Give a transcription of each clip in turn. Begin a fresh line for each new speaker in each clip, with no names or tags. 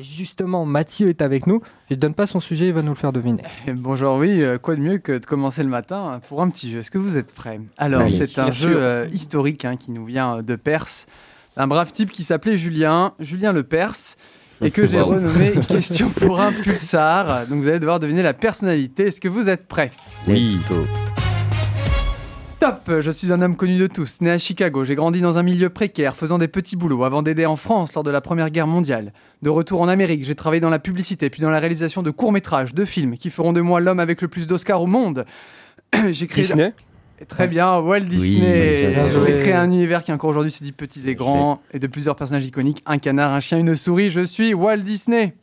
Et justement, Mathieu est avec nous. Je ne donne pas son sujet, il va nous le faire deviner.
Bonjour, oui, euh, quoi de mieux que de commencer le matin pour un petit jeu? Est-ce que vous êtes prêts? Alors,
Oui,
c'est un jeu euh, historique hein, qui nous vient de Perse. Un brave type qui s'appelait Julien, Julien le Perse, et que j'ai
Wow.
renommé Question pour un pulsar. Donc, vous allez devoir deviner la personnalité. Est-ce que vous êtes prêts?
Oui.
Je suis un homme connu de tous, né à Chicago, j'ai grandi dans un milieu précaire, faisant des petits boulots avant d'aider en France lors de la Première Guerre mondiale. De retour en Amérique, j'ai travaillé dans la publicité, puis dans la réalisation de courts-métrages, de films, qui feront de moi l'homme avec le plus d'Oscars au monde. j'ai créé...
Disney?
Très bien, Walt Disney.
bien
J'ai créé un univers qui encore aujourd'hui se dit petits et grands, et de plusieurs personnages iconiques, un canard, un chien, une souris, je suis Walt Disney.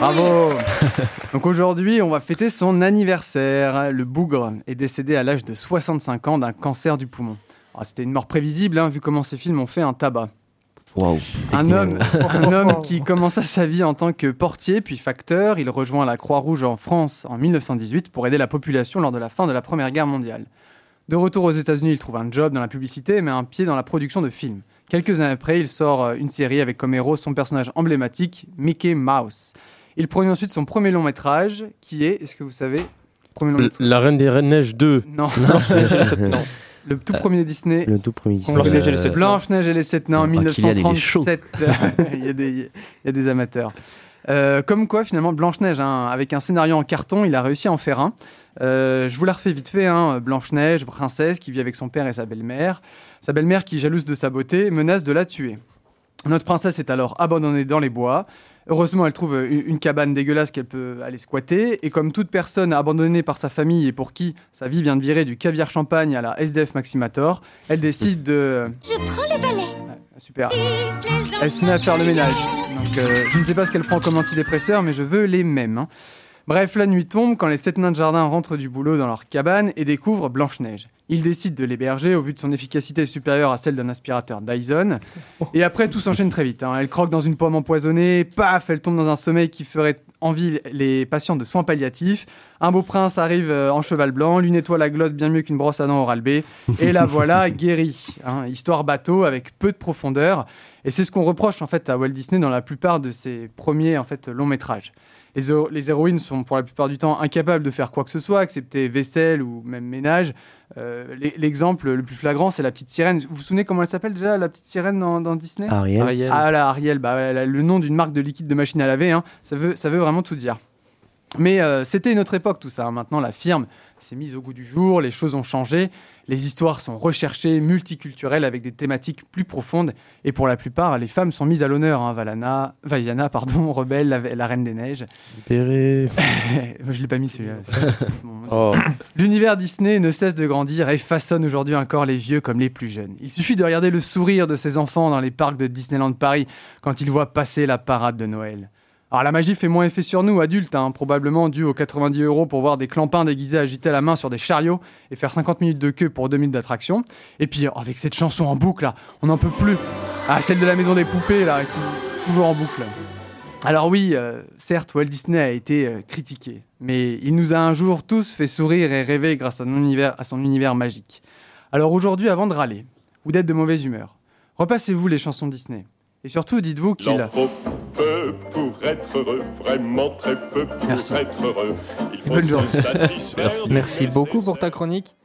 Bravo Donc aujourd'hui, on va fêter son anniversaire. Le bougre est décédé à l'âge de 65 ans d'un cancer du poumon. Alors, C'était une mort prévisible, hein, vu comment ces films ont fait un tabac.
Waouh.
Un homme, un homme qui commença sa vie en tant que portier puis facteur. Il rejoint la Croix-Rouge en France en 1918 pour aider la population lors de la fin de la Première Guerre mondiale. De retour aux États-Unis, il trouve un job dans la publicité, mais un pied dans la production de films. Quelques années après, il sort euh, une série avec comme héros son personnage emblématique, Mickey Mouse. Il produit ensuite son premier long métrage, qui est, est-ce que vous savez, le premier long métrage
La Reine des Neiges 2.
Non,
Blanche-Neige et les sept nains.
le tout premier Disney.
Le tout premier.
qu'on-
Blanche-Neige et les sept nains.
Blanche-Neige et les sept nains en
Ah, chaud.
1937. il, y a des, il y a des amateurs. Euh, comme quoi, finalement, Blanche-Neige, hein, avec un scénario en carton, il a réussi à en faire un. Euh, je vous la refais vite fait. Hein, Blanche-Neige, princesse, qui vit avec son père et sa belle-mère. Sa belle-mère, qui, jalouse de sa beauté, menace de la tuer. Notre princesse est alors abandonnée dans les bois. Heureusement, elle trouve une, cabane dégueulasse qu'elle peut aller squatter. Et comme toute personne abandonnée par sa famille et pour qui sa vie vient de virer du caviar champagne à la SDF Maximator, elle décide de...
Je prends le balai.
Ouais, super. Elle se met à faire le ménage. Donc, euh, je ne sais pas ce qu'elle prend comme antidépresseur, mais je veux les mêmes. hein. Bref, la nuit tombe quand les sept nains de jardin rentrent du boulot dans leur cabane et découvrent Blanche-Neige. Ils décident de l'héberger au vu de son efficacité supérieure à celle d'un aspirateur Dyson. Et après, tout s'enchaîne très vite. hein. Elle croque dans une pomme empoisonnée, paf, elle tombe dans un sommeil qui ferait envie les patients de soins palliatifs. Un beau prince arrive euh, en cheval blanc, lui nettoie la glotte bien mieux qu'une brosse à dents Oral B. Et la voilà guérie. hein. Histoire bateau avec peu de profondeur. Et c'est ce qu'on reproche en fait à Walt Disney dans la plupart de ses premiers en fait longs métrages. Les, héro- les héroïnes sont pour la plupart du temps incapables de faire quoi que ce soit, excepté vaisselle ou même ménage. Euh, l'e- L'exemple le plus flagrant, c'est la petite sirène. Vous vous souvenez comment elle s'appelle déjà, la petite sirène dans, dans Disney?
Ariel.
Ariel.
ah là, Ariel, bah, elle a le nom d'une marque de liquide de machine à laver, hein. ça, veut, ça veut vraiment tout dire. Mais euh, c'était une autre époque tout ça. hein. Maintenant, la firme s'est mise au goût du jour, les choses ont changé, les histoires sont recherchées, multiculturelles, avec des thématiques plus profondes. Et pour la plupart, les femmes sont mises à l'honneur. Hein. Valana, Vaiana, pardon, Rebelle, la, la Reine des Neiges. Je l'ai pas mis celui-là. bon,
Oh.
L'univers Disney ne cesse de grandir et façonne aujourd'hui encore les vieux comme les plus jeunes. Il suffit de regarder le sourire de ces enfants dans les parcs de Disneyland Paris quand ils voient passer la parade de Noël. Alors la magie fait moins effet sur nous, adultes, hein, probablement dû aux 90 euros pour voir des clampins déguisés agiter la main sur des chariots et faire 50 minutes de queue pour 2 minutes d'attraction. Et puis oh, avec cette chanson en boucle, on n'en peut plus. Ah, celle de la maison des poupées, là, toujours en boucle. Alors oui, euh, certes, Walt Disney a été euh, critiqué, mais il nous a un jour tous fait sourire et rêver grâce à, son univers, magique. Alors aujourd'hui, avant de râler ou d'être de mauvaise humeur, repassez-vous les chansons Disney. Et surtout, dites-vous
Il
qu'il...
en faut peu pour être heureux, vraiment très peu pour
Merci.
être heureux. Il faut
Bonne journée.
du
Merci beaucoup pour ta chronique.